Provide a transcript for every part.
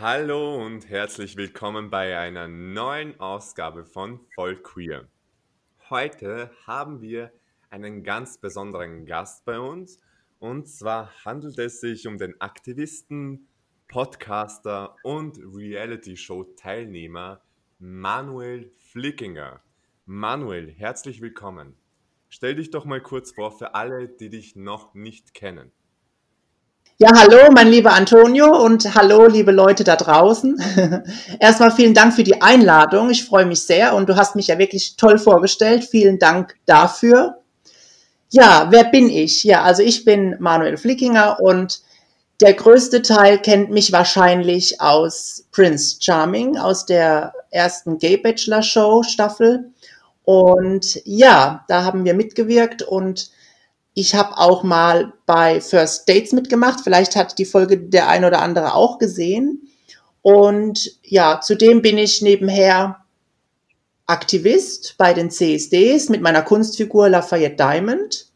Hallo und herzlich willkommen bei einer neuen Ausgabe von Voll Queer. Heute haben wir einen ganz besonderen Gast bei uns und zwar handelt es sich um den Aktivisten, Podcaster und Reality-Show-Teilnehmer Manuel Flickinger. Manuel, herzlich willkommen. Stell dich doch mal kurz vor für alle, die dich noch nicht kennen. Ja, hallo, mein lieber Antonio und hallo, liebe Leute da draußen. Erstmal vielen Dank für die Einladung. Ich freue mich sehr und du hast mich ja wirklich toll vorgestellt. Vielen Dank dafür. Ja, wer bin ich? Ja, also ich bin Manuel Flickinger und der größte Teil kennt mich wahrscheinlich aus Prince Charming, aus der ersten Gay Bachelor Show Staffel. Und ja, da haben wir mitgewirkt und ich habe auch mal bei First Dates mitgemacht. Vielleicht hat die Folge der ein oder andere auch gesehen. Und ja, zudem bin ich nebenher Aktivist bei den CSDs mit meiner Kunstfigur Lafayette Diamond.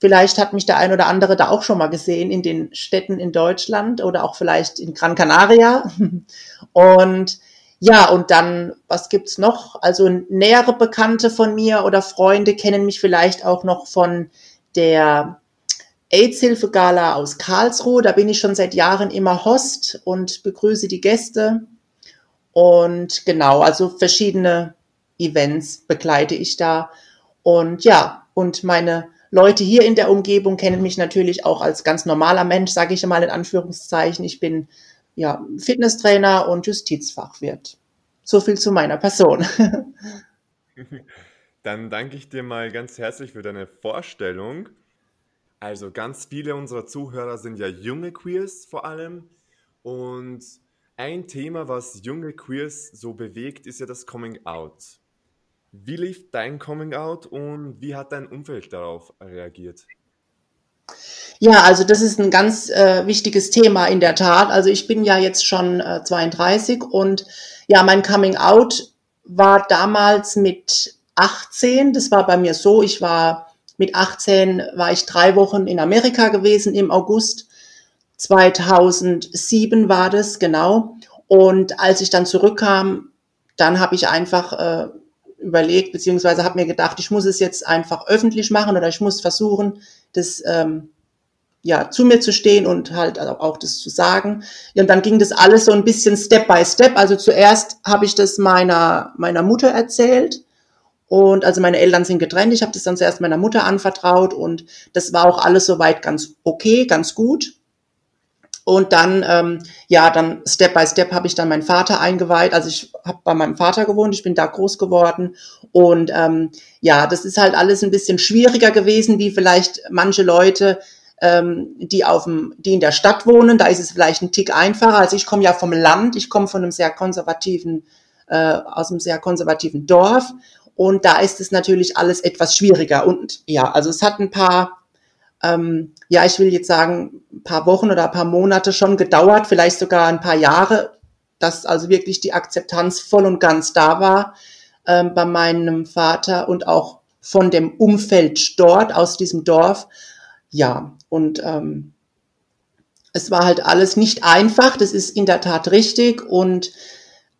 Vielleicht hat mich der ein oder andere da auch schon mal gesehen in den Städten in Deutschland oder auch vielleicht in Gran Canaria. Und ja, und dann, was gibt's noch? Also nähere Bekannte von mir oder Freunde kennen mich vielleicht auch noch von der AIDS-Hilfe-Gala aus Karlsruhe. Da bin ich schon seit Jahren immer Host und begrüße die Gäste. Und genau, also verschiedene Events begleite ich da. Und ja, und meine Leute hier in der Umgebung kennen mich natürlich auch als ganz normaler Mensch, sage ich mal in Anführungszeichen. Ich bin ja Fitnesstrainer und Justizfachwirt. So viel zu meiner Person. Dann danke ich dir mal ganz herzlich für deine Vorstellung. Also ganz viele unserer Zuhörer sind ja junge Queers vor allem. Und ein Thema, was junge Queers so bewegt, ist ja das Coming Out. Wie lief dein Coming Out und wie hat dein Umfeld darauf reagiert? Ja, also das ist ein ganz äh, wichtiges Thema in der Tat. Also ich bin ja jetzt schon äh, 32 und ja, mein Coming Out war damals mit 18. Das war bei mir so, ich war mit 18, war ich drei Wochen in Amerika gewesen im August. 2007 war das, genau. Und als ich dann zurückkam, dann habe ich einfach äh, überlegt, beziehungsweise habe mir gedacht, ich muss es jetzt einfach öffentlich machen oder ich muss versuchen, das ähm, ja zu mir zu stehen und halt auch das zu sagen. Und dann ging das alles so ein bisschen Step by Step. Also zuerst habe ich das meiner meiner Mutter erzählt und also meine Eltern sind getrennt. Ich habe das dann zuerst meiner Mutter anvertraut und das war auch alles soweit ganz okay, ganz gut. Und dann, ähm, ja, dann Step by Step habe ich dann meinen Vater eingeweiht. Also ich habe bei meinem Vater gewohnt, ich bin da groß geworden. Und ähm, ja, das ist halt alles ein bisschen schwieriger gewesen, wie vielleicht manche Leute, ähm, die auf dem, die in der Stadt wohnen. Da ist es vielleicht ein Tick einfacher. Also ich komme ja vom Land, ich komme von einem sehr konservativen, äh, aus einem sehr konservativen Dorf. Und da ist es natürlich alles etwas schwieriger. Und ja, also es hat ein paar, ähm, ja, ich will jetzt sagen, ein paar Wochen oder ein paar Monate schon gedauert, vielleicht sogar ein paar Jahre, dass also wirklich die Akzeptanz voll und ganz da war ähm, bei meinem Vater und auch von dem Umfeld dort, aus diesem Dorf. Ja, und ähm, es war halt alles nicht einfach, das ist in der Tat richtig. Und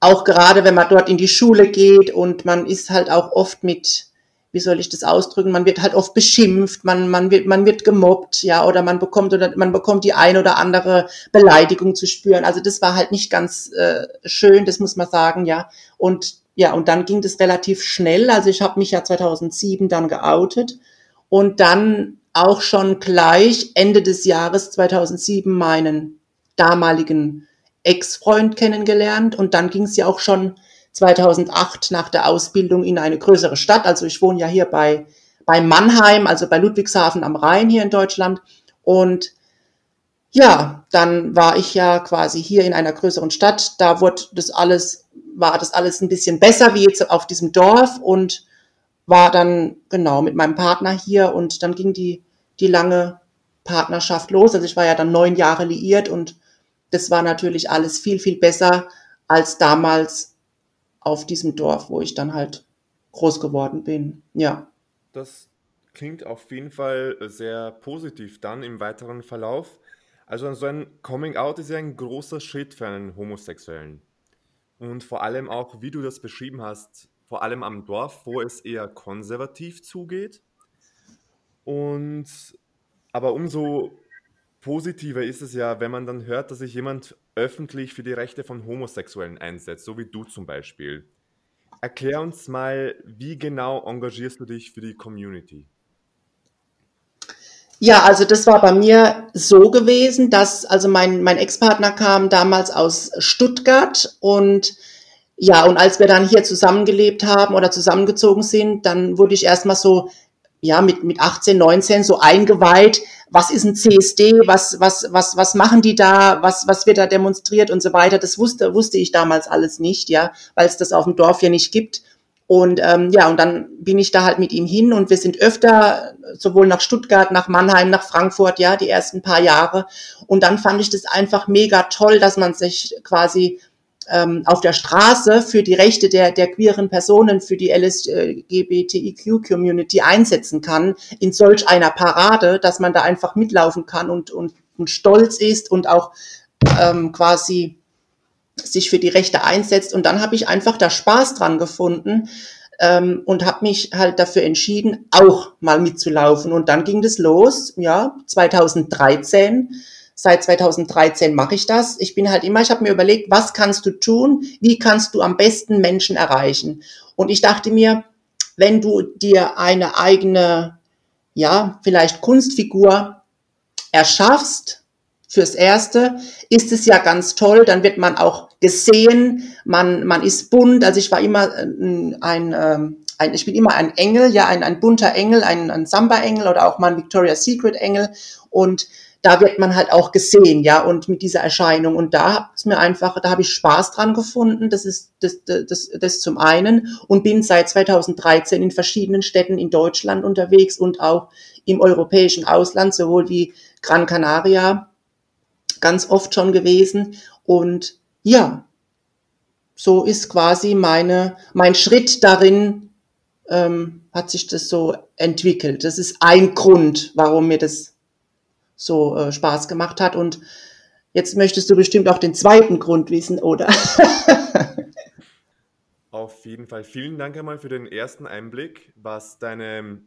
auch gerade wenn man dort in die Schule geht und man ist halt auch oft mit, wie soll ich das ausdrücken, man wird halt oft beschimpft, man, man wird, man wird gemobbt, ja, oder man bekommt oder man bekommt die ein oder andere Beleidigung zu spüren. Also das war halt nicht ganz äh, schön, das muss man sagen, ja. Und ja, und dann ging das relativ schnell. Also ich habe mich ja 2007 dann geoutet und dann auch schon gleich Ende des Jahres 2007 meinen damaligen Ex-Freund kennengelernt und dann ging es ja auch schon 2008 nach der Ausbildung in eine größere Stadt. Also ich wohne ja hier bei, bei Mannheim, also bei Ludwigshafen am Rhein hier in Deutschland. Und ja, dann war ich ja quasi hier in einer größeren Stadt. Da wurde das alles, war das alles ein bisschen besser wie jetzt auf diesem Dorf und war dann genau mit meinem Partner hier und dann ging die, die lange Partnerschaft los. Also ich war ja dann neun Jahre liiert und das war natürlich alles viel, viel besser als damals auf diesem Dorf, wo ich dann halt groß geworden bin. Ja. Das klingt auf jeden Fall sehr positiv dann im weiteren Verlauf. Also so ein Coming Out ist ja ein großer Schritt für einen Homosexuellen. Und vor allem auch, wie du das beschrieben hast, vor allem am Dorf, wo es eher konservativ zugeht. Und aber umso positiver ist es ja, wenn man dann hört, dass sich jemand öffentlich für die Rechte von Homosexuellen einsetzt, so wie du zum Beispiel. Erklär uns mal, wie genau engagierst du dich für die Community? Ja, also das war bei mir so gewesen, dass also mein, mein Ex-Partner kam damals aus Stuttgart und ja, und als wir dann hier zusammengelebt haben oder zusammengezogen sind, dann wurde ich erstmal so, ja, mit, mit 18, 19 so eingeweiht, was ist ein CSD, was, was, was, was machen die da, was, was wird da demonstriert und so weiter. Das wusste, wusste ich damals alles nicht, ja, weil es das auf dem Dorf hier nicht gibt. Und ähm, ja, und dann bin ich da halt mit ihm hin und wir sind öfter sowohl nach Stuttgart, nach Mannheim, nach Frankfurt, ja, die ersten paar Jahre. Und dann fand ich das einfach mega toll, dass man sich quasi ähm, auf der Straße für die Rechte der, der queeren Personen, für die LSGBTIQ-Community einsetzen kann, in solch einer Parade, dass man da einfach mitlaufen kann und, und, und stolz ist und auch ähm, quasi sich für die Rechte einsetzt. Und dann habe ich einfach da Spaß dran gefunden ähm, und habe mich halt dafür entschieden, auch mal mitzulaufen. Und dann ging das los, ja, 2013 Seit 2013 mache ich das. Ich bin halt immer, ich habe mir überlegt, was kannst du tun? Wie kannst du am besten Menschen erreichen? Und ich dachte mir, wenn du dir eine eigene, ja, vielleicht Kunstfigur erschaffst, fürs Erste ist es ja ganz toll, dann wird man auch gesehen, man, man ist bunt, also ich war immer ein, ein, ähm, ein ich bin immer ein Engel, ja, ein, ein bunter Engel, ein, ein Samba-Engel oder auch mal ein Victoria's Secret-Engel und da wird man halt auch gesehen, ja, und mit dieser Erscheinung. Und da es mir einfach, da habe ich Spaß dran gefunden. Das ist das, das, das zum einen und bin seit 2013 in verschiedenen Städten in Deutschland unterwegs und auch im europäischen Ausland, sowohl wie Gran Canaria, ganz oft schon gewesen. Und ja, so ist quasi meine, mein Schritt darin, ähm, hat sich das so entwickelt. Das ist ein Grund, warum mir das so äh, Spaß gemacht hat. Und jetzt möchtest du bestimmt auch den zweiten Grund wissen, oder? Auf jeden Fall. Vielen Dank einmal für den ersten Einblick, was deine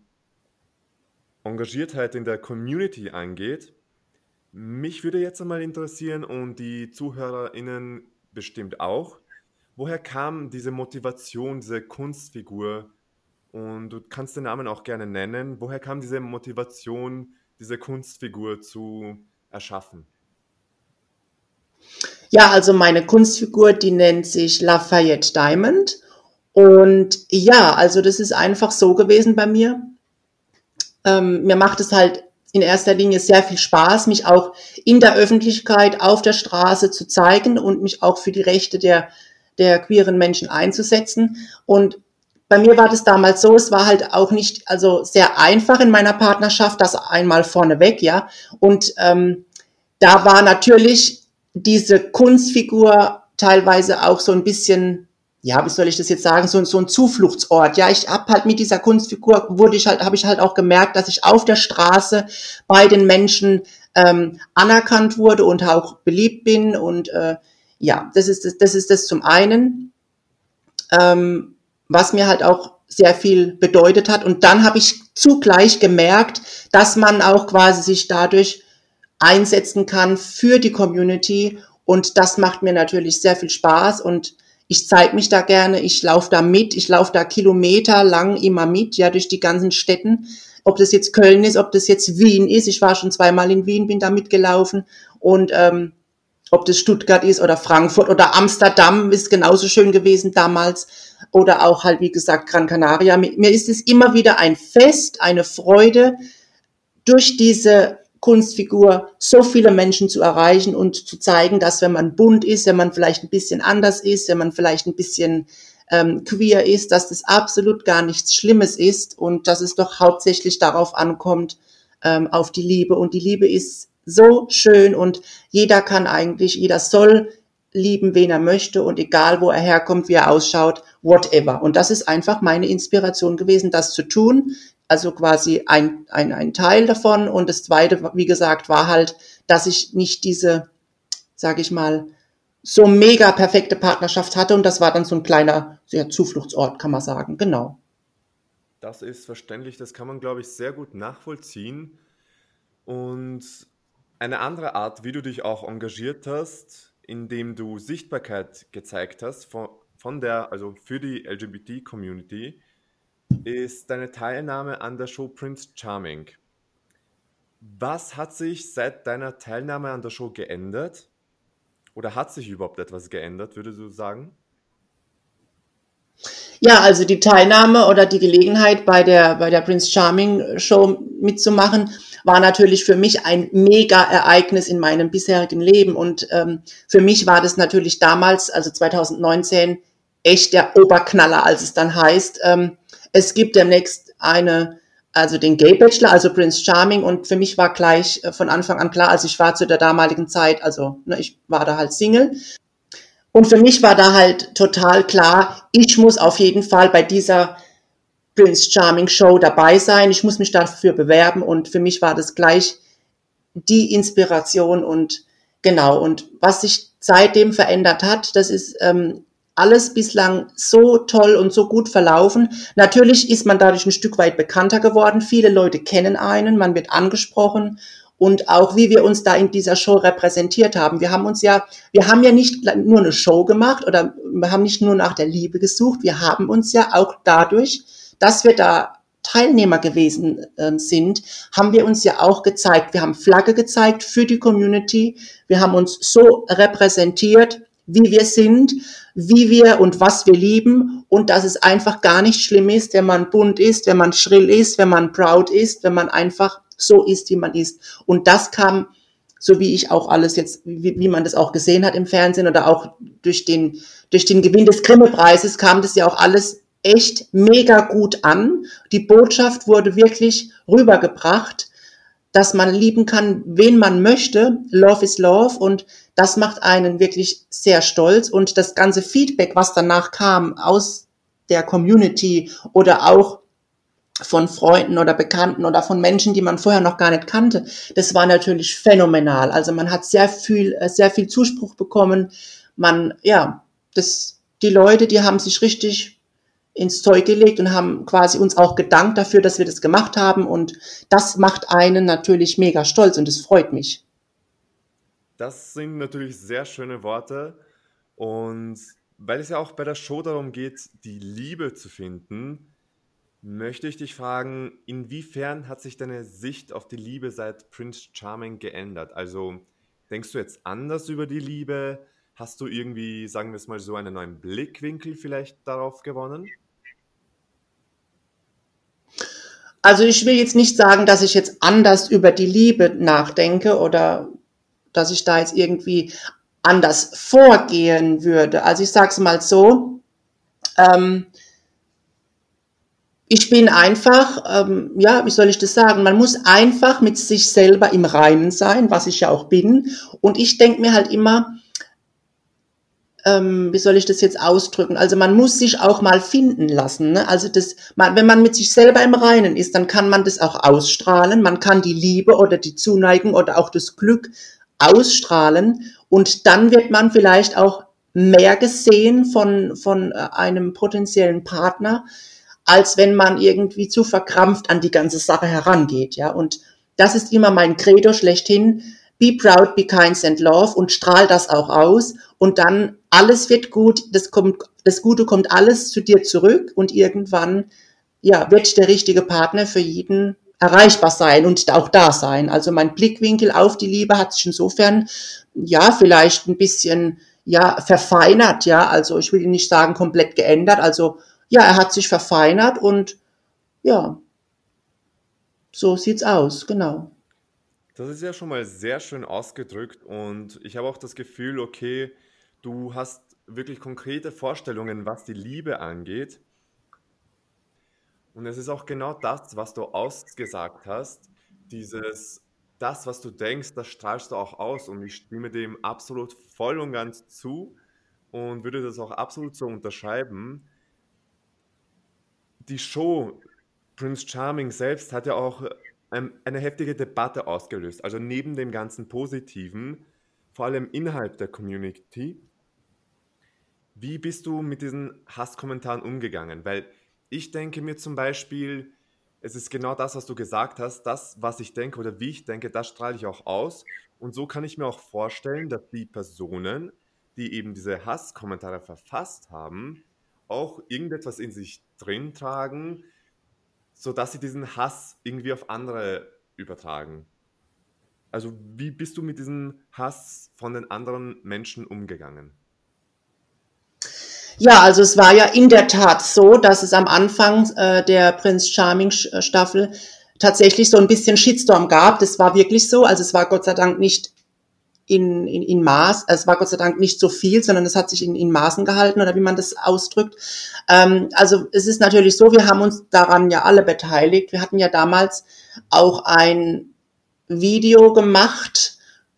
Engagiertheit in der Community angeht. Mich würde jetzt einmal interessieren und die ZuhörerInnen bestimmt auch, woher kam diese Motivation, diese Kunstfigur? Und du kannst den Namen auch gerne nennen. Woher kam diese Motivation, diese Kunstfigur zu erschaffen? Ja, also meine Kunstfigur, die nennt sich Lafayette Diamond. Und ja, also das ist einfach so gewesen bei mir. Ähm, mir macht es halt in erster Linie sehr viel Spaß, mich auch in der Öffentlichkeit auf der Straße zu zeigen und mich auch für die Rechte der, der queeren Menschen einzusetzen. Und bei mir war das damals so, es war halt auch nicht also sehr einfach in meiner Partnerschaft, das einmal vorneweg, ja. Und ähm, da war natürlich diese Kunstfigur teilweise auch so ein bisschen, ja, wie soll ich das jetzt sagen, so, so ein Zufluchtsort. Ja, ich hab halt mit dieser Kunstfigur wurde ich halt, habe ich halt auch gemerkt, dass ich auf der Straße bei den Menschen ähm, anerkannt wurde und auch beliebt bin. Und äh, ja, das ist das, das ist das zum einen. Ähm, was mir halt auch sehr viel bedeutet hat. Und dann habe ich zugleich gemerkt, dass man auch quasi sich dadurch einsetzen kann für die Community. Und das macht mir natürlich sehr viel Spaß und ich zeige mich da gerne, ich laufe da mit, ich laufe da Kilometer lang immer mit, ja, durch die ganzen Städten. Ob das jetzt Köln ist, ob das jetzt Wien ist, ich war schon zweimal in Wien, bin da mitgelaufen und ähm, ob das Stuttgart ist oder Frankfurt oder Amsterdam ist genauso schön gewesen damals oder auch halt, wie gesagt, Gran Canaria. Mir ist es immer wieder ein Fest, eine Freude, durch diese Kunstfigur so viele Menschen zu erreichen und zu zeigen, dass wenn man bunt ist, wenn man vielleicht ein bisschen anders ist, wenn man vielleicht ein bisschen ähm, queer ist, dass das absolut gar nichts Schlimmes ist und dass es doch hauptsächlich darauf ankommt, ähm, auf die Liebe. Und die Liebe ist so schön und jeder kann eigentlich, jeder soll lieben, wen er möchte und egal, wo er herkommt, wie er ausschaut, whatever. Und das ist einfach meine Inspiration gewesen, das zu tun. Also quasi ein, ein, ein Teil davon. Und das zweite, wie gesagt, war halt, dass ich nicht diese, sage ich mal, so mega perfekte Partnerschaft hatte und das war dann so ein kleiner sehr Zufluchtsort, kann man sagen. Genau. Das ist verständlich, das kann man, glaube ich, sehr gut nachvollziehen. Und eine andere Art, wie du dich auch engagiert hast, indem du Sichtbarkeit gezeigt hast von, von der, also für die LGBT-Community, ist deine Teilnahme an der Show Prince Charming. Was hat sich seit deiner Teilnahme an der Show geändert? Oder hat sich überhaupt etwas geändert, würdest du sagen? Ja, also die Teilnahme oder die Gelegenheit bei der, bei der Prince Charming Show mitzumachen, war natürlich für mich ein Mega-Ereignis in meinem bisherigen Leben. Und ähm, für mich war das natürlich damals, also 2019, echt der Oberknaller, als es dann heißt, ähm, es gibt demnächst eine, also den Gay Bachelor, also Prince Charming. Und für mich war gleich äh, von Anfang an klar, also ich war zu der damaligen Zeit, also ne, ich war da halt Single. Und für mich war da halt total klar, ich muss auf jeden Fall bei dieser Prince Charming Show dabei sein. Ich muss mich dafür bewerben und für mich war das gleich die Inspiration und genau. Und was sich seitdem verändert hat, das ist ähm, alles bislang so toll und so gut verlaufen. Natürlich ist man dadurch ein Stück weit bekannter geworden. Viele Leute kennen einen, man wird angesprochen und auch wie wir uns da in dieser Show repräsentiert haben. Wir haben uns ja, wir haben ja nicht nur eine Show gemacht oder wir haben nicht nur nach der Liebe gesucht, wir haben uns ja auch dadurch, dass wir da Teilnehmer gewesen äh, sind, haben wir uns ja auch gezeigt. Wir haben Flagge gezeigt für die Community. Wir haben uns so repräsentiert, wie wir sind, wie wir und was wir lieben und dass es einfach gar nicht schlimm ist, wenn man bunt ist, wenn man schrill ist, wenn man proud ist, wenn man einfach so ist, wie man ist. Und das kam, so wie ich auch alles jetzt, wie, wie man das auch gesehen hat im Fernsehen oder auch durch den, durch den Gewinn des Grimme-Preises kam das ja auch alles echt mega gut an. Die Botschaft wurde wirklich rübergebracht, dass man lieben kann, wen man möchte. Love is Love und das macht einen wirklich sehr stolz und das ganze Feedback, was danach kam aus der Community oder auch von Freunden oder Bekannten oder von Menschen, die man vorher noch gar nicht kannte. Das war natürlich phänomenal. Also man hat sehr viel, äh, sehr viel Zuspruch bekommen. Man, ja, das, die Leute, die haben sich richtig ins Zeug gelegt und haben quasi uns auch gedankt dafür, dass wir das gemacht haben. Und das macht einen natürlich mega stolz und es freut mich. Das sind natürlich sehr schöne Worte. Und weil es ja auch bei der Show darum geht, die Liebe zu finden, möchte ich dich fragen, inwiefern hat sich deine Sicht auf die Liebe seit Prince Charming geändert? Also denkst du jetzt anders über die Liebe? Hast du irgendwie, sagen wir es mal so, einen neuen Blickwinkel vielleicht darauf gewonnen? Also ich will jetzt nicht sagen, dass ich jetzt anders über die Liebe nachdenke oder dass ich da jetzt irgendwie anders vorgehen würde. Also ich sage es mal so, ähm, ich bin einfach, ähm, ja, wie soll ich das sagen? Man muss einfach mit sich selber im Reinen sein, was ich ja auch bin. Und ich denke mir halt immer, ähm, wie soll ich das jetzt ausdrücken? Also man muss sich auch mal finden lassen. Ne? Also das, man, wenn man mit sich selber im Reinen ist, dann kann man das auch ausstrahlen. Man kann die Liebe oder die Zuneigung oder auch das Glück ausstrahlen. Und dann wird man vielleicht auch mehr gesehen von, von äh, einem potenziellen Partner als wenn man irgendwie zu verkrampft an die ganze Sache herangeht, ja. Und das ist immer mein Credo schlechthin. Be proud, be kind, send love und strahl das auch aus und dann alles wird gut, das kommt, das Gute kommt alles zu dir zurück und irgendwann, ja, wird der richtige Partner für jeden erreichbar sein und auch da sein. Also mein Blickwinkel auf die Liebe hat sich insofern, ja, vielleicht ein bisschen, ja, verfeinert, ja. Also ich will nicht sagen komplett geändert. Also ja, er hat sich verfeinert und ja, so sieht's aus, genau. Das ist ja schon mal sehr schön ausgedrückt und ich habe auch das Gefühl, okay, du hast wirklich konkrete Vorstellungen, was die Liebe angeht. Und es ist auch genau das, was du ausgesagt hast, dieses, das, was du denkst, das strahlst du auch aus und ich stimme dem absolut voll und ganz zu und würde das auch absolut so unterschreiben die Show Prince Charming selbst hat ja auch ähm, eine heftige Debatte ausgelöst. Also neben dem ganzen Positiven, vor allem innerhalb der Community. Wie bist du mit diesen Hasskommentaren umgegangen? Weil ich denke mir zum Beispiel, es ist genau das, was du gesagt hast, das, was ich denke oder wie ich denke, das strahle ich auch aus. Und so kann ich mir auch vorstellen, dass die Personen, die eben diese Hasskommentare verfasst haben, auch irgendetwas in sich drin tragen, sodass sie diesen Hass irgendwie auf andere übertragen. Also wie bist du mit diesem Hass von den anderen Menschen umgegangen? Ja, also es war ja in der Tat so, dass es am Anfang äh, der Prinz Charming Staffel tatsächlich so ein bisschen Shitstorm gab. Das war wirklich so. Also es war Gott sei Dank nicht in, in, in Maß, es war Gott sei Dank nicht so viel, sondern es hat sich in, in Maßen gehalten oder wie man das ausdrückt. Ähm, also es ist natürlich so, wir haben uns daran ja alle beteiligt. Wir hatten ja damals auch ein Video gemacht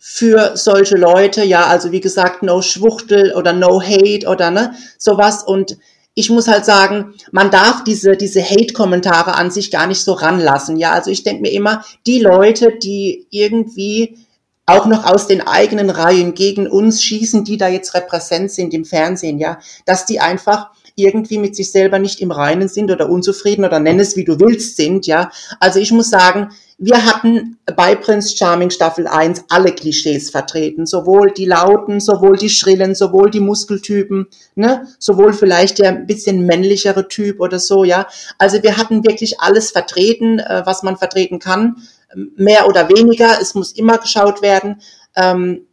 für solche Leute, ja, also wie gesagt, no Schwuchtel oder no Hate oder ne, sowas und ich muss halt sagen, man darf diese, diese Hate-Kommentare an sich gar nicht so ranlassen. Ja, also ich denke mir immer, die Leute, die irgendwie auch noch aus den eigenen Reihen gegen uns schießen, die da jetzt repräsent sind im Fernsehen, ja, dass die einfach irgendwie mit sich selber nicht im Reinen sind oder unzufrieden oder nenn es wie du willst sind, ja. Also ich muss sagen, wir hatten bei Prince Charming Staffel 1 alle Klischees vertreten, sowohl die Lauten, sowohl die Schrillen, sowohl die Muskeltypen, ne, sowohl vielleicht der ein bisschen männlichere Typ oder so, ja. Also wir hatten wirklich alles vertreten, äh, was man vertreten kann mehr oder weniger. Es muss immer geschaut werden. Ähm,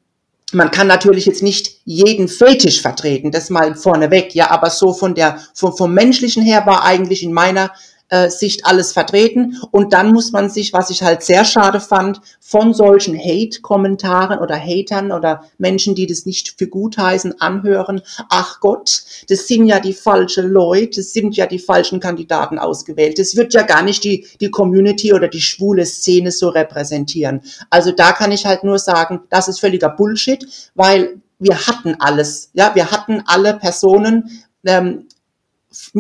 man kann natürlich jetzt nicht jeden Fetisch vertreten, das mal vorneweg, ja, aber so von der, vom, vom menschlichen her war eigentlich in meiner äh, Sicht alles vertreten. Und dann muss man sich, was ich halt sehr schade fand, von solchen Hate-Kommentaren oder Hatern oder Menschen, die das nicht für gut heißen, anhören. Ach Gott, das sind ja die falschen Leute, das sind ja die falschen Kandidaten ausgewählt. Das wird ja gar nicht die, die Community oder die schwule Szene so repräsentieren. Also da kann ich halt nur sagen, das ist völliger Bullshit, weil wir hatten alles, ja, wir hatten alle Personen, ähm,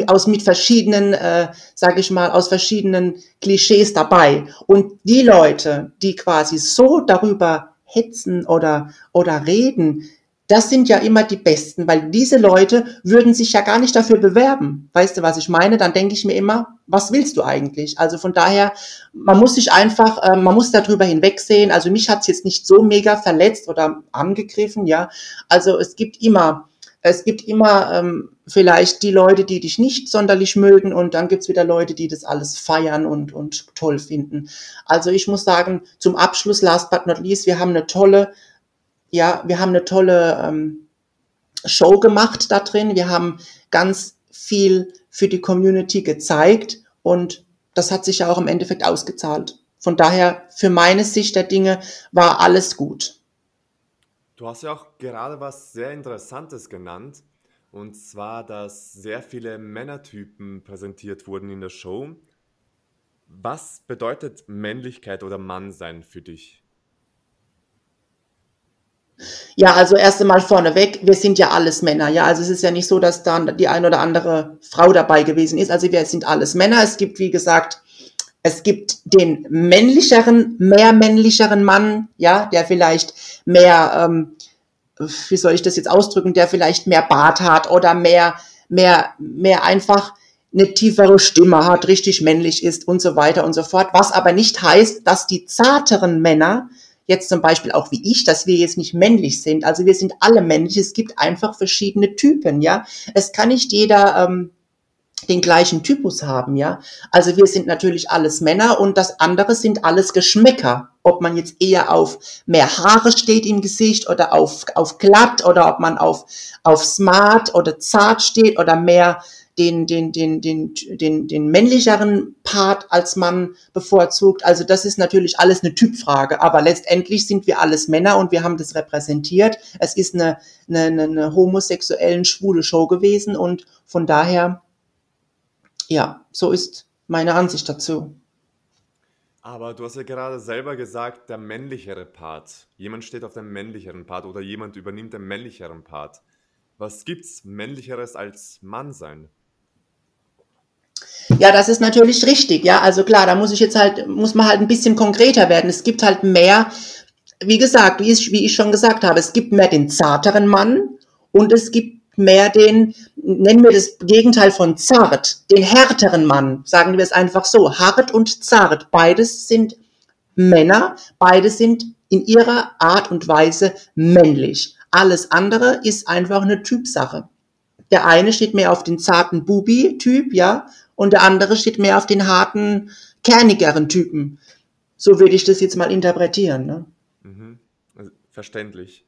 aus mit verschiedenen, äh, sage ich mal, aus verschiedenen Klischees dabei. Und die Leute, die quasi so darüber hetzen oder oder reden, das sind ja immer die Besten, weil diese Leute würden sich ja gar nicht dafür bewerben. Weißt du, was ich meine? Dann denke ich mir immer, was willst du eigentlich? Also von daher, man muss sich einfach, äh, man muss darüber hinwegsehen. Also mich hat's jetzt nicht so mega verletzt oder angegriffen, ja. Also es gibt immer es gibt immer ähm, vielleicht die Leute, die dich nicht sonderlich mögen und dann gibt's wieder Leute, die das alles feiern und, und toll finden. Also ich muss sagen, zum Abschluss, last but not least, wir haben eine tolle, ja, wir haben eine tolle ähm, Show gemacht da drin. Wir haben ganz viel für die Community gezeigt und das hat sich ja auch im Endeffekt ausgezahlt. Von daher, für meine Sicht der Dinge war alles gut. Du hast ja auch gerade was sehr Interessantes genannt, und zwar, dass sehr viele Männertypen präsentiert wurden in der Show. Was bedeutet Männlichkeit oder Mannsein für dich? Ja, also erst einmal vorneweg, wir sind ja alles Männer, ja. Also es ist ja nicht so, dass da die ein oder andere Frau dabei gewesen ist. Also wir sind alles Männer. Es gibt, wie gesagt, es gibt den männlicheren, mehr männlicheren Mann, ja, der vielleicht mehr, ähm, wie soll ich das jetzt ausdrücken, der vielleicht mehr Bart hat oder mehr, mehr, mehr einfach eine tiefere Stimme hat, richtig männlich ist und so weiter und so fort. Was aber nicht heißt, dass die zarteren Männer, jetzt zum Beispiel auch wie ich, dass wir jetzt nicht männlich sind. Also wir sind alle männlich. Es gibt einfach verschiedene Typen, ja. Es kann nicht jeder ähm, den gleichen Typus haben, ja. Also wir sind natürlich alles Männer und das andere sind alles Geschmäcker. Ob man jetzt eher auf mehr Haare steht im Gesicht oder auf, auf glatt oder ob man auf, auf smart oder zart steht oder mehr den, den, den, den, den, den männlicheren Part als Mann bevorzugt. Also das ist natürlich alles eine Typfrage, aber letztendlich sind wir alles Männer und wir haben das repräsentiert. Es ist eine, eine, eine homosexuellen schwule Show gewesen und von daher ja, so ist meine Ansicht dazu. Aber du hast ja gerade selber gesagt, der männlichere Part. Jemand steht auf dem männlicheren Part oder jemand übernimmt den männlicheren Part. Was gibt's männlicheres als Mann sein? Ja, das ist natürlich richtig. Ja, also klar, da muss ich jetzt halt, muss man halt ein bisschen konkreter werden. Es gibt halt mehr, wie gesagt, wie ich, wie ich schon gesagt habe, es gibt mehr den zarteren Mann und es gibt mehr den, nennen wir das Gegenteil von zart, den härteren Mann, sagen wir es einfach so, hart und zart. Beides sind Männer, beide sind in ihrer Art und Weise männlich. Alles andere ist einfach eine Typsache. Der eine steht mehr auf den zarten Bubi-Typ, ja, und der andere steht mehr auf den harten, kernigeren Typen. So würde ich das jetzt mal interpretieren. Ne? Mhm. Also, verständlich.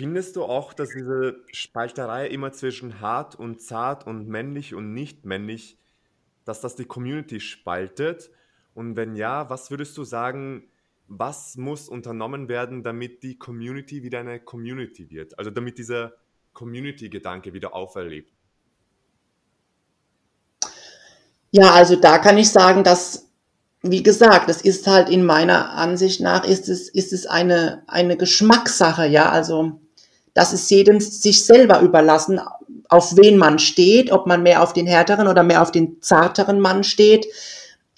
Findest du auch, dass diese Spalterei immer zwischen hart und zart und männlich und nicht männlich, dass das die Community spaltet? Und wenn ja, was würdest du sagen, was muss unternommen werden, damit die Community wieder eine Community wird? Also damit dieser Community-Gedanke wieder auferlebt? Ja, also da kann ich sagen, dass, wie gesagt, das ist halt in meiner Ansicht nach, ist es, ist es eine, eine Geschmackssache, ja, also das ist jedem sich selber überlassen, auf wen man steht, ob man mehr auf den härteren oder mehr auf den zarteren Mann steht.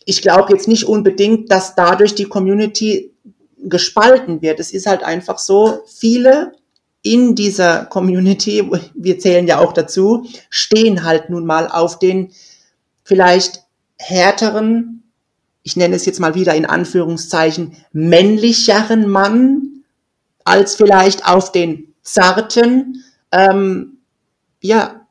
Ich glaube jetzt nicht unbedingt, dass dadurch die Community gespalten wird. Es ist halt einfach so, viele in dieser Community, wir zählen ja auch dazu, stehen halt nun mal auf den vielleicht härteren, ich nenne es jetzt mal wieder in Anführungszeichen, männlicheren Mann als vielleicht auf den zarten, ähm, ja,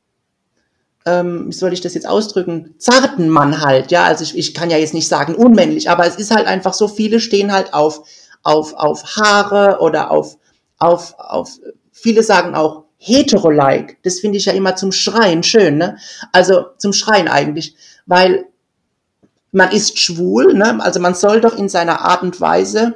ähm, wie soll ich das jetzt ausdrücken, zarten Mann halt, ja, also ich, ich kann ja jetzt nicht sagen unmännlich, aber es ist halt einfach so, viele stehen halt auf, auf, auf Haare oder auf, auf, auf, viele sagen auch hetero-like, das finde ich ja immer zum Schreien schön, ne, also zum Schreien eigentlich, weil man ist schwul, ne? also man soll doch in seiner Art und Weise,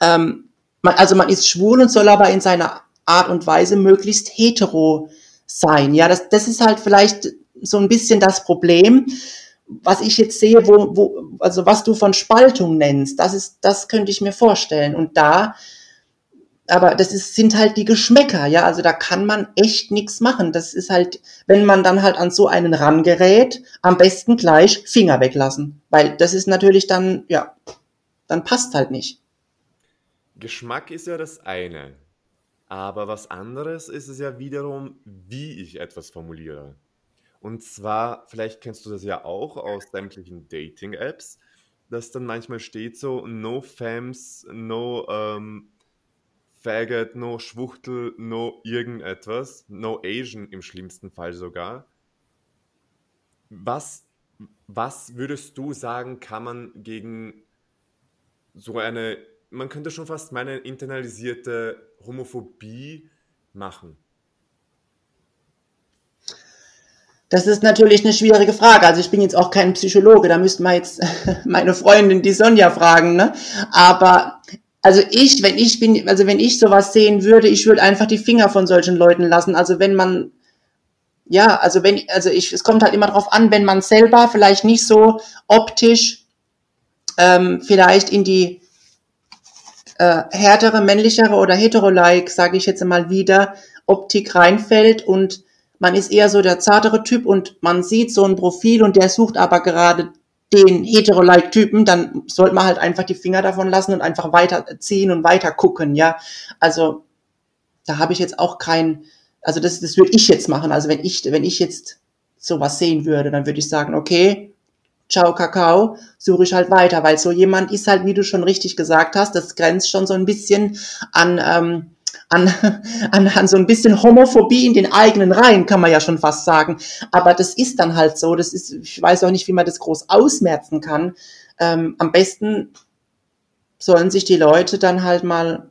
ähm, man, also man ist schwul und soll aber in seiner Art und Weise möglichst hetero sein. Ja, das, das ist halt vielleicht so ein bisschen das Problem, was ich jetzt sehe, wo, wo, also was du von Spaltung nennst, das ist, das könnte ich mir vorstellen. Und da aber das ist, sind halt die Geschmäcker, ja, also da kann man echt nichts machen. Das ist halt, wenn man dann halt an so einen rangerät, am besten gleich Finger weglassen, weil das ist natürlich dann, ja, dann passt halt nicht. Geschmack ist ja das eine, aber was anderes ist es ja wiederum, wie ich etwas formuliere. Und zwar, vielleicht kennst du das ja auch aus sämtlichen Dating-Apps, dass dann manchmal steht so, no Fams, no ähm, Faggot, no Schwuchtel, no irgendetwas, no Asian im schlimmsten Fall sogar. Was, was würdest du sagen, kann man gegen so eine, man könnte schon fast meine internalisierte Homophobie machen? Das ist natürlich eine schwierige Frage. Also ich bin jetzt auch kein Psychologe, da müsste man jetzt meine Freundin, die Sonja, fragen. Ne? Aber also ich, wenn ich bin, also wenn ich sowas sehen würde, ich würde einfach die Finger von solchen Leuten lassen. Also wenn man, ja, also wenn, also ich, es kommt halt immer darauf an, wenn man selber vielleicht nicht so optisch ähm, vielleicht in die äh, härtere, männlichere oder hetero-like, sage ich jetzt mal wieder, Optik reinfällt und man ist eher so der zartere Typ und man sieht so ein Profil und der sucht aber gerade den hetero-like-Typen, dann sollte man halt einfach die Finger davon lassen und einfach weiterziehen und weiter gucken, ja. Also da habe ich jetzt auch kein, also das, das würde ich jetzt machen. Also wenn ich, wenn ich jetzt sowas sehen würde, dann würde ich sagen, okay, ciao Kakao, suche ich halt weiter, weil so jemand ist halt, wie du schon richtig gesagt hast, das grenzt schon so ein bisschen an ähm, an, an, an so ein bisschen Homophobie in den eigenen Reihen, kann man ja schon fast sagen. Aber das ist dann halt so. Das ist, ich weiß auch nicht, wie man das groß ausmerzen kann. Ähm, am besten sollen sich die Leute dann halt mal,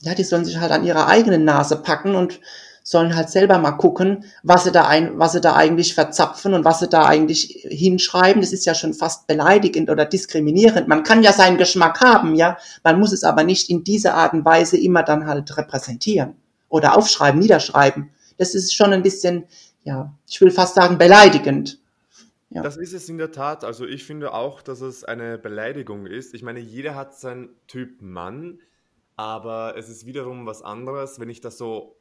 ja, die sollen sich halt an ihrer eigenen Nase packen und sollen halt selber mal gucken, was sie da ein, was sie da eigentlich verzapfen und was sie da eigentlich hinschreiben. Das ist ja schon fast beleidigend oder diskriminierend. Man kann ja seinen Geschmack haben, ja. Man muss es aber nicht in dieser Art und Weise immer dann halt repräsentieren oder aufschreiben, niederschreiben. Das ist schon ein bisschen, ja, ich will fast sagen beleidigend. Ja. Das ist es in der Tat. Also ich finde auch, dass es eine Beleidigung ist. Ich meine, jeder hat seinen Typ Mann, aber es ist wiederum was anderes, wenn ich das so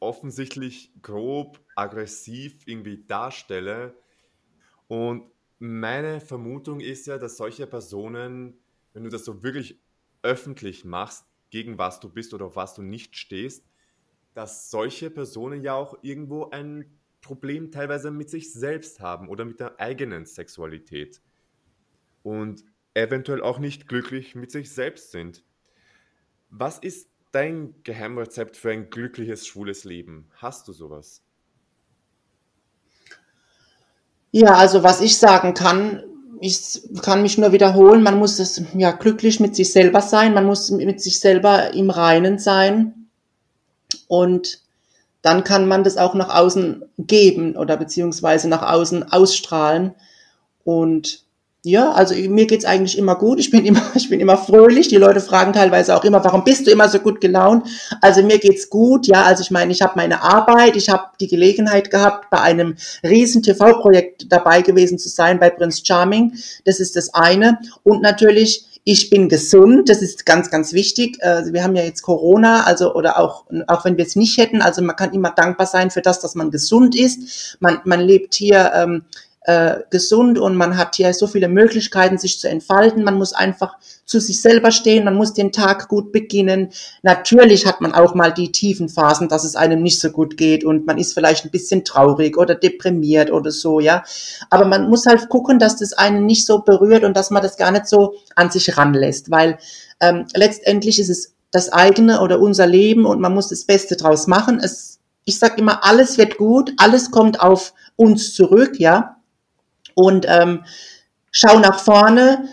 offensichtlich grob aggressiv irgendwie darstelle, Und meine Vermutung ist ja, dass solche Personen, wenn du das so wirklich öffentlich machst, gegen was du bist oder auf was du nicht stehst, dass solche Personen ja auch irgendwo ein Problem teilweise mit sich selbst haben oder mit der eigenen Sexualität und eventuell auch nicht glücklich mit sich selbst sind. Was ist dein Geheimrezept für ein glückliches schwules Leben? Hast du sowas? Ja, also was ich sagen kann, ich kann mich nur wiederholen, man muss es ja glücklich mit sich selber sein, man muss mit sich selber im Reinen sein und dann kann man das auch nach außen geben oder beziehungsweise nach außen ausstrahlen und ja, also mir geht's eigentlich immer gut. Ich bin immer, ich bin immer fröhlich. Die Leute fragen teilweise auch immer, warum bist du immer so gut gelaunt? Also mir geht's gut. Ja, also ich meine, ich habe meine Arbeit. Ich habe die Gelegenheit gehabt, bei einem riesen TV-Projekt dabei gewesen zu sein bei Prince Charming. Das ist das eine. Und natürlich ich bin gesund, das ist ganz, ganz wichtig. Also wir haben ja jetzt Corona, also oder auch, auch wenn wir es nicht hätten, also man kann immer dankbar sein für das, dass man gesund ist. Man, man lebt hier ähm, äh, gesund und man hat hier so viele Möglichkeiten, sich zu entfalten. Man muss einfach zu sich selber stehen, man muss den Tag gut beginnen. Natürlich hat man auch mal die tiefen Phasen, dass es einem nicht so gut geht und man ist vielleicht ein bisschen traurig oder deprimiert oder so, ja. Aber man muss halt gucken, dass das einen nicht so berührt und dass man das gar nicht so an sich ranlässt, weil ähm, letztendlich ist es das eigene oder unser Leben und man muss das Beste draus machen. Es, ich sage immer, alles wird gut, alles kommt auf uns zurück, ja. Und ähm, schau nach vorne,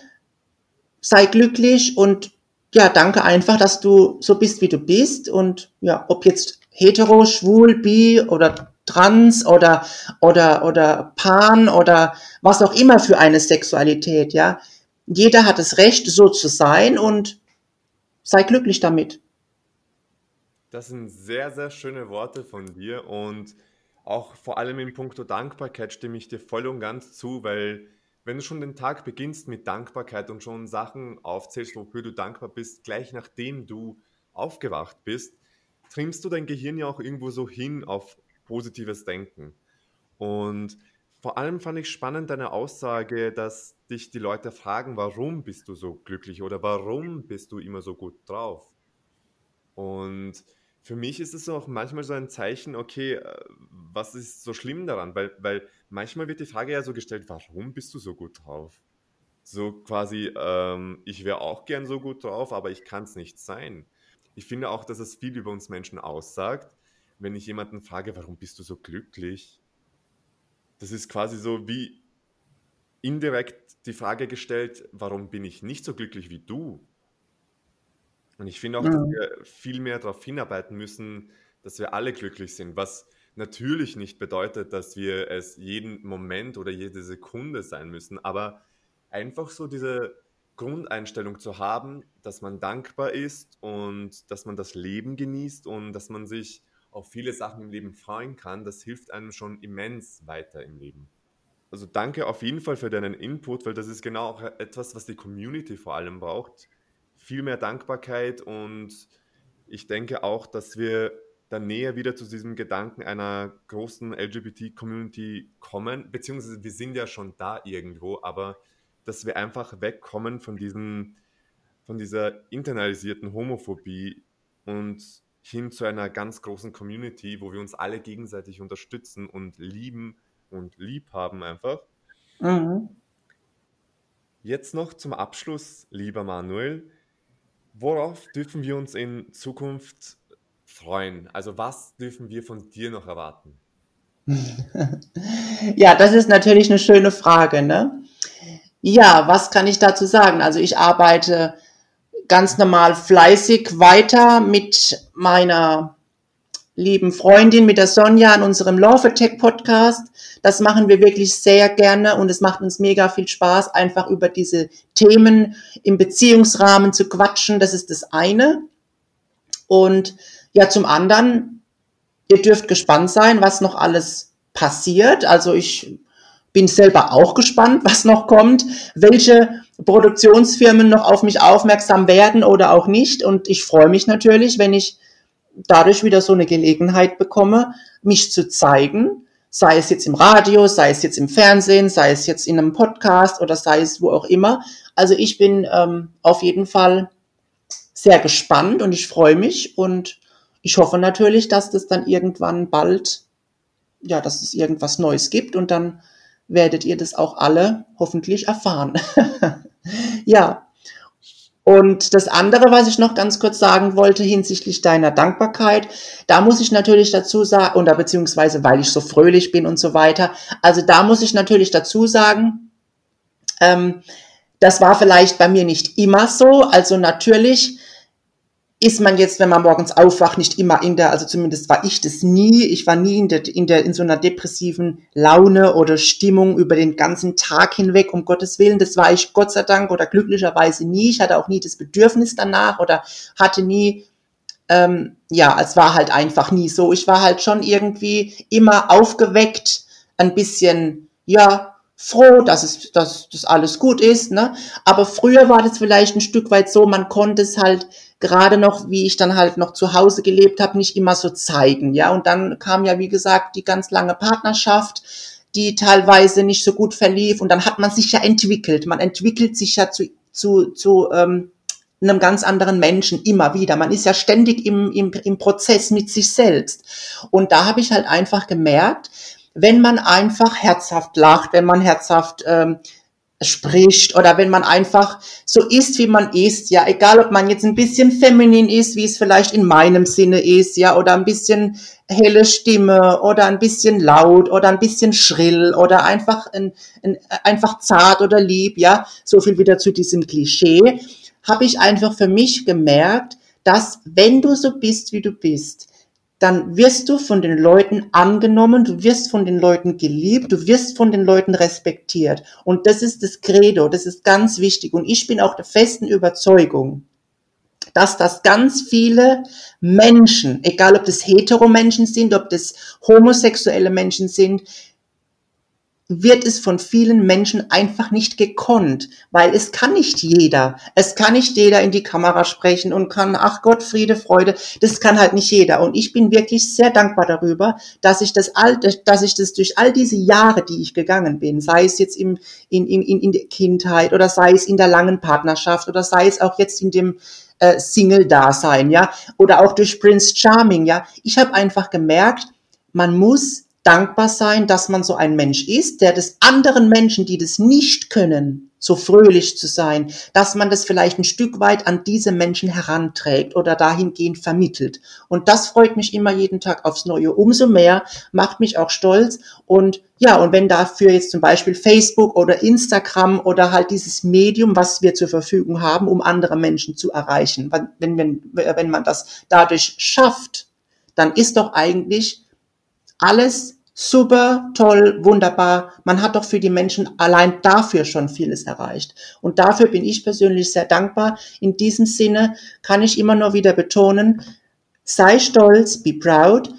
sei glücklich und ja, danke einfach, dass du so bist, wie du bist. Und ja, ob jetzt hetero, schwul, bi oder trans oder, oder, oder pan oder was auch immer für eine Sexualität, ja. Jeder hat das Recht, so zu sein und sei glücklich damit. Das sind sehr, sehr schöne Worte von dir und auch vor allem in puncto Dankbarkeit stimme ich dir voll und ganz zu, weil wenn du schon den Tag beginnst mit Dankbarkeit und schon Sachen aufzählst, wofür du dankbar bist, gleich nachdem du aufgewacht bist, trimmst du dein Gehirn ja auch irgendwo so hin auf positives Denken. Und vor allem fand ich spannend deine Aussage, dass dich die Leute fragen, warum bist du so glücklich oder warum bist du immer so gut drauf? Und für mich ist es auch manchmal so ein Zeichen, okay, äh, was ist so schlimm daran? Weil, weil manchmal wird die Frage ja so gestellt, warum bist du so gut drauf? So quasi, ähm, ich wäre auch gern so gut drauf, aber ich kann es nicht sein. Ich finde auch, dass es viel über uns Menschen aussagt, wenn ich jemanden frage, warum bist du so glücklich? Das ist quasi so wie indirekt die Frage gestellt, warum bin ich nicht so glücklich wie du? Und ich finde auch, dass Mhm. wir viel mehr darauf hinarbeiten müssen, dass wir alle glücklich sind, was natürlich nicht bedeutet, dass wir es jeden Moment oder jede Sekunde sein müssen, aber einfach so diese Grundeinstellung zu haben, dass man dankbar ist und dass man das Leben genießt und dass man sich auf viele Sachen im Leben freuen kann, das hilft einem schon immens weiter im Leben. Also danke auf jeden Fall für deinen Input, weil das ist genau auch etwas, was die Community vor allem braucht viel mehr Dankbarkeit und ich denke auch, dass wir dann näher wieder zu diesem Gedanken einer großen LGBT-Community kommen, beziehungsweise wir sind ja schon da irgendwo, aber dass wir einfach wegkommen von diesem, von dieser internalisierten Homophobie und hin zu einer ganz großen Community, wo wir uns alle gegenseitig unterstützen und lieben und lieb haben einfach. Mhm. Jetzt noch zum Abschluss, lieber Manuel. Worauf dürfen wir uns in Zukunft freuen? Also was dürfen wir von dir noch erwarten? Ja, das ist natürlich eine schöne Frage, ne? Ja, was kann ich dazu sagen? Also ich arbeite ganz normal fleißig weiter mit meiner lieben Freundin, mit der Sonja an unserem Love Attack Podcast. Das machen wir wirklich sehr gerne und es macht uns mega viel Spaß, einfach über diese Themen im Beziehungsrahmen zu quatschen. Das ist das eine. Und ja, zum anderen, ihr dürft gespannt sein, was noch alles passiert. Also ich bin selber auch gespannt, was noch kommt, welche Produktionsfirmen noch auf mich aufmerksam werden oder auch nicht. Und ich freue mich natürlich, wenn ich dadurch wieder so eine Gelegenheit bekomme, mich zu zeigen, Sei es jetzt im Radio, sei es jetzt im Fernsehen, sei es jetzt in einem Podcast oder sei es wo auch immer. Also ich bin ähm, auf jeden Fall sehr gespannt und ich freue mich und ich hoffe natürlich, dass das dann irgendwann bald, ja, dass es irgendwas Neues gibt und dann werdet ihr das auch alle hoffentlich erfahren. ja. Und das andere, was ich noch ganz kurz sagen wollte hinsichtlich deiner Dankbarkeit, da muss ich natürlich dazu sagen, oder beziehungsweise weil ich so fröhlich bin und so weiter, also da muss ich natürlich dazu sagen, ähm, das war vielleicht bei mir nicht immer so. Also natürlich ist man jetzt, wenn man morgens aufwacht, nicht immer in der, also zumindest war ich das nie, ich war nie in der, in der, in so einer depressiven Laune oder Stimmung über den ganzen Tag hinweg, um Gottes Willen, das war ich Gott sei Dank oder glücklicherweise nie, ich hatte auch nie das Bedürfnis danach oder hatte nie, ähm, ja, es war halt einfach nie so, ich war halt schon irgendwie immer aufgeweckt, ein bisschen, ja, froh, dass es, dass das alles gut ist, ne? Aber früher war das vielleicht ein Stück weit so, man konnte es halt gerade noch, wie ich dann halt noch zu Hause gelebt habe, nicht immer so zeigen, ja? Und dann kam ja, wie gesagt, die ganz lange Partnerschaft, die teilweise nicht so gut verlief und dann hat man sich ja entwickelt. Man entwickelt sich ja zu, zu, zu ähm, einem ganz anderen Menschen immer wieder. Man ist ja ständig im, im, im Prozess mit sich selbst. Und da habe ich halt einfach gemerkt, wenn man einfach herzhaft lacht, wenn man herzhaft ähm, spricht oder wenn man einfach so ist, wie man ist, ja, egal ob man jetzt ein bisschen feminin ist, wie es vielleicht in meinem Sinne ist, ja, oder ein bisschen helle Stimme oder ein bisschen laut oder ein bisschen schrill oder einfach ein, ein, einfach zart oder lieb, ja, so viel wieder zu diesem Klischee, habe ich einfach für mich gemerkt, dass wenn du so bist, wie du bist, dann wirst du von den Leuten angenommen, du wirst von den Leuten geliebt, du wirst von den Leuten respektiert. Und das ist das Credo, das ist ganz wichtig. Und ich bin auch der festen Überzeugung, dass das ganz viele Menschen, egal ob das hetero-Menschen sind, ob das homosexuelle Menschen sind, wird es von vielen Menschen einfach nicht gekonnt, weil es kann nicht jeder. Es kann nicht jeder in die Kamera sprechen und kann, ach Gott, Friede, Freude, das kann halt nicht jeder. Und ich bin wirklich sehr dankbar darüber, dass ich das all, dass ich das durch all diese Jahre, die ich gegangen bin, sei es jetzt im, in, in, in der Kindheit oder sei es in der langen Partnerschaft oder sei es auch jetzt in dem äh, Single-Dasein, ja, oder auch durch Prince Charming, ja. Ich habe einfach gemerkt, man muss dankbar sein, dass man so ein Mensch ist, der des anderen Menschen, die das nicht können, so fröhlich zu sein, dass man das vielleicht ein Stück weit an diese Menschen heranträgt oder dahingehend vermittelt. Und das freut mich immer jeden Tag aufs Neue. Umso mehr macht mich auch stolz. Und ja, und wenn dafür jetzt zum Beispiel Facebook oder Instagram oder halt dieses Medium, was wir zur Verfügung haben, um andere Menschen zu erreichen, wenn, wenn, wenn man das dadurch schafft, dann ist doch eigentlich alles super, toll, wunderbar. Man hat doch für die Menschen allein dafür schon vieles erreicht. Und dafür bin ich persönlich sehr dankbar. In diesem Sinne kann ich immer nur wieder betonen, sei stolz, be proud,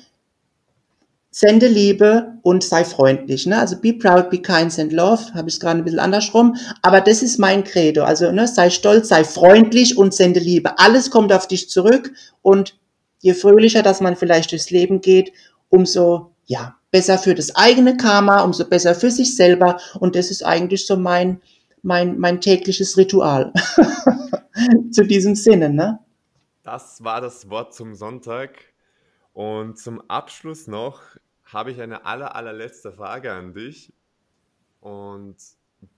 sende Liebe und sei freundlich. Ne? Also be proud, be kind, send love. Habe ich es gerade ein bisschen andersrum. Aber das ist mein Credo. Also ne, sei stolz, sei freundlich und sende Liebe. Alles kommt auf dich zurück und je fröhlicher, dass man vielleicht durchs Leben geht, umso ja, besser für das eigene Karma, umso besser für sich selber. Und das ist eigentlich so mein, mein, mein tägliches Ritual. Zu diesem Sinne, ne? Das war das Wort zum Sonntag. Und zum Abschluss noch habe ich eine aller, allerletzte Frage an dich. Und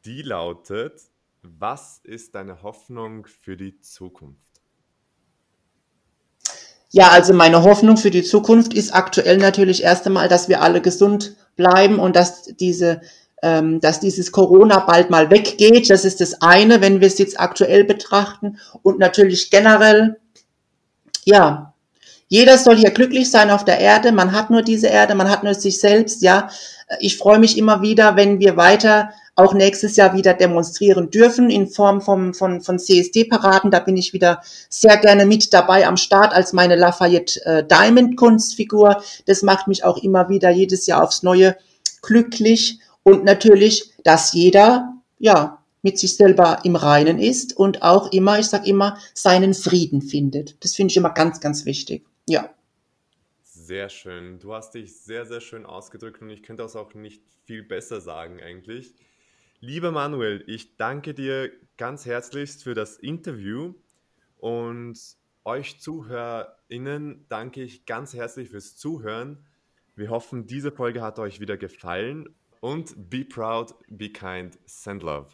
die lautet, was ist deine Hoffnung für die Zukunft? Ja, also meine Hoffnung für die Zukunft ist aktuell natürlich erst einmal, dass wir alle gesund bleiben und dass diese ähm, dass dieses Corona bald mal weggeht. Das ist das eine, wenn wir es jetzt aktuell betrachten. Und natürlich generell, ja, jeder soll hier glücklich sein auf der Erde. Man hat nur diese Erde, man hat nur sich selbst, ja. Ich freue mich immer wieder, wenn wir weiter auch nächstes Jahr wieder demonstrieren dürfen in Form von, von, von CSD-Paraden. Da bin ich wieder sehr gerne mit dabei am Start als meine Lafayette äh, Diamond Kunstfigur. Das macht mich auch immer wieder jedes Jahr aufs Neue glücklich und natürlich, dass jeder, ja, mit sich selber im Reinen ist und auch immer, ich sag immer, seinen Frieden findet. Das finde ich immer ganz, ganz wichtig. Ja. Sehr schön. Du hast dich sehr, sehr schön ausgedrückt und ich könnte das auch nicht viel besser sagen eigentlich. Lieber Manuel, ich danke dir ganz herzlichst für das Interview und euch ZuhörerInnen danke ich ganz herzlich fürs Zuhören. Wir hoffen, diese Folge hat euch wieder gefallen und be proud, be kind, send love.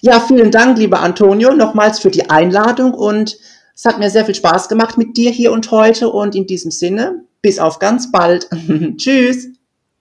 Ja, vielen Dank, lieber Antonio, nochmals für die Einladung und es hat mir sehr viel Spaß gemacht mit dir hier und heute und in diesem Sinne, bis auf ganz bald. Tschüss.